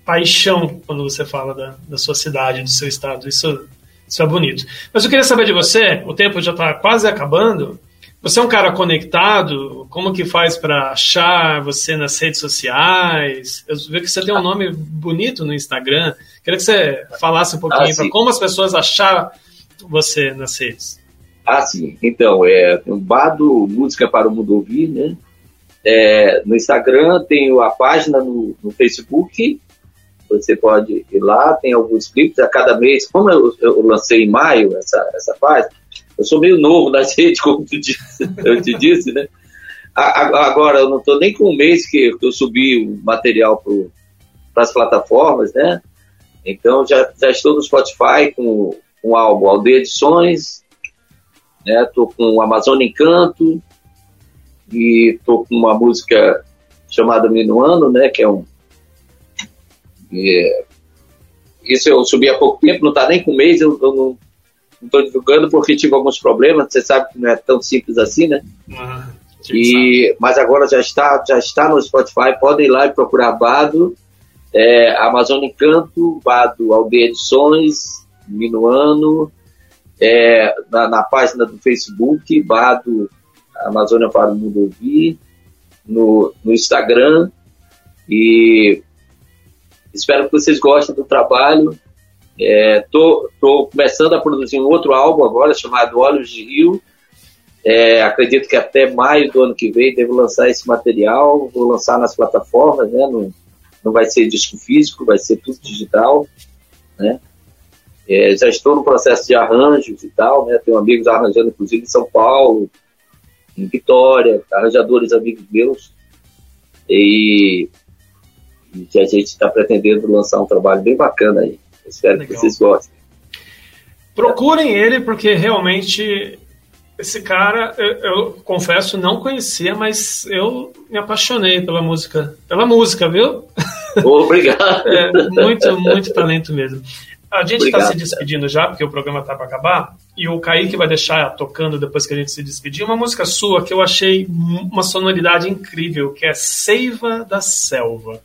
S1: paixão quando você fala da, da sua cidade, do seu estado. Isso isso é bonito. Mas eu queria saber de você, o tempo já está quase acabando. Você é um cara conectado? Como que faz para achar você nas redes sociais? Eu vi que você tem um nome bonito no Instagram. Queria que você falasse um pouquinho ah, para como as pessoas achar você nas redes.
S2: Ah, sim. Então, é um Bado Música para o Mundo Ouvir, né? É, no Instagram, tenho a página no, no Facebook você pode ir lá, tem alguns clipes a cada mês. Como eu, eu lancei em maio essa, essa página, eu sou meio novo na rede, como tu disse, eu te disse, né? Agora, eu não estou nem com um mês que eu subi o material para as plataformas, né? Então, já, já estou no Spotify com, o álbum Aldeia Edições, né? Estou com o Amazônia Encanto, e estou com uma música chamada Minuano, né? Que é um, é, isso eu subi há pouco tempo, não está nem com um mês, eu, eu não estou divulgando porque tive alguns problemas, você sabe que não é tão simples assim, né? Ah, e, mas agora já está, já está no Spotify, podem ir lá e procurar Bado, é, Amazônia Encanto, Bado Aldeia Edições, Minuano, é, na, na, página do Facebook, Bado Amazônia para o Mundo Ouvir, no, no Instagram, e Espero que vocês gostem do trabalho. Estou é, começando a produzir um outro álbum agora chamado Olhos de Rio. É, acredito que até maio do ano que vem devo lançar esse material. Vou lançar nas plataformas, né? Não, não vai ser disco físico, vai ser tudo digital, né? É, já estou no processo de arranjos e tal, né? Tenho amigos arranjando, inclusive em São Paulo, em Vitória, arranjadores amigos meus. E que a gente está pretendendo lançar um trabalho bem bacana aí. espero Legal. que vocês gostem.
S1: Procurem ele, porque realmente esse cara, eu, eu, confesso, não conhecia, mas eu me apaixonei pela música. Pela música, viu?
S2: Obrigado.
S1: é, muito, muito talento mesmo. A gente está se despedindo já, porque o programa está para acabar, e o Kaique vai deixar tocando depois que a gente se despedir uma música sua que eu achei uma sonoridade incrível, que é Seiva da Selva.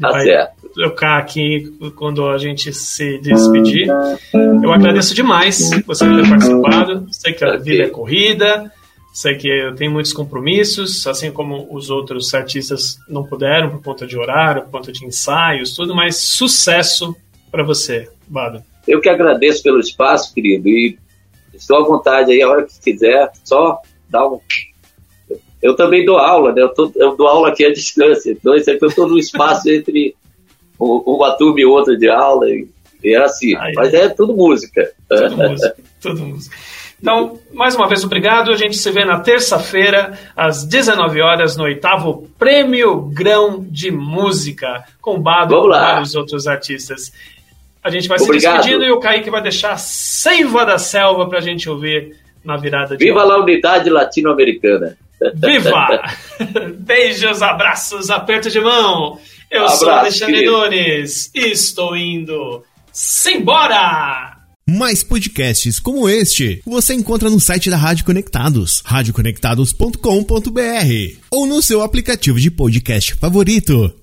S2: Tá vai certo.
S1: tocar aqui quando a gente se despedir. Eu agradeço demais você ter participado. Sei que a vida é corrida, sei que eu tenho muitos compromissos, assim como os outros artistas não puderam por conta de horário, por conta de ensaios, tudo, mas sucesso para você, Bado.
S2: Eu que agradeço pelo espaço, querido, e estou à vontade aí, a hora que quiser, só dá um eu também dou aula, né? Eu, tô, eu dou aula aqui à distância. Então, isso eu estou no espaço entre uma turma e outra de aula. E, é assim. Mas é tudo música.
S1: Tudo música. tudo música. Então, mais uma vez, obrigado. A gente se vê na terça-feira, às 19 horas, no oitavo Prêmio Grão de Música, com Bado e vários outros artistas. A gente vai obrigado. se despedindo e o Kaique vai deixar Seiva da Selva para a gente ouvir na virada
S2: de Viva a unidade latino-americana!
S1: Viva! Beijos, abraços, aperto de mão. Eu abraço, sou Alexandre querido. Nunes e estou indo. Simbora!
S6: Mais podcasts como este você encontra no site da Rádio Conectados, radioconectados.com.br ou no seu aplicativo de podcast favorito.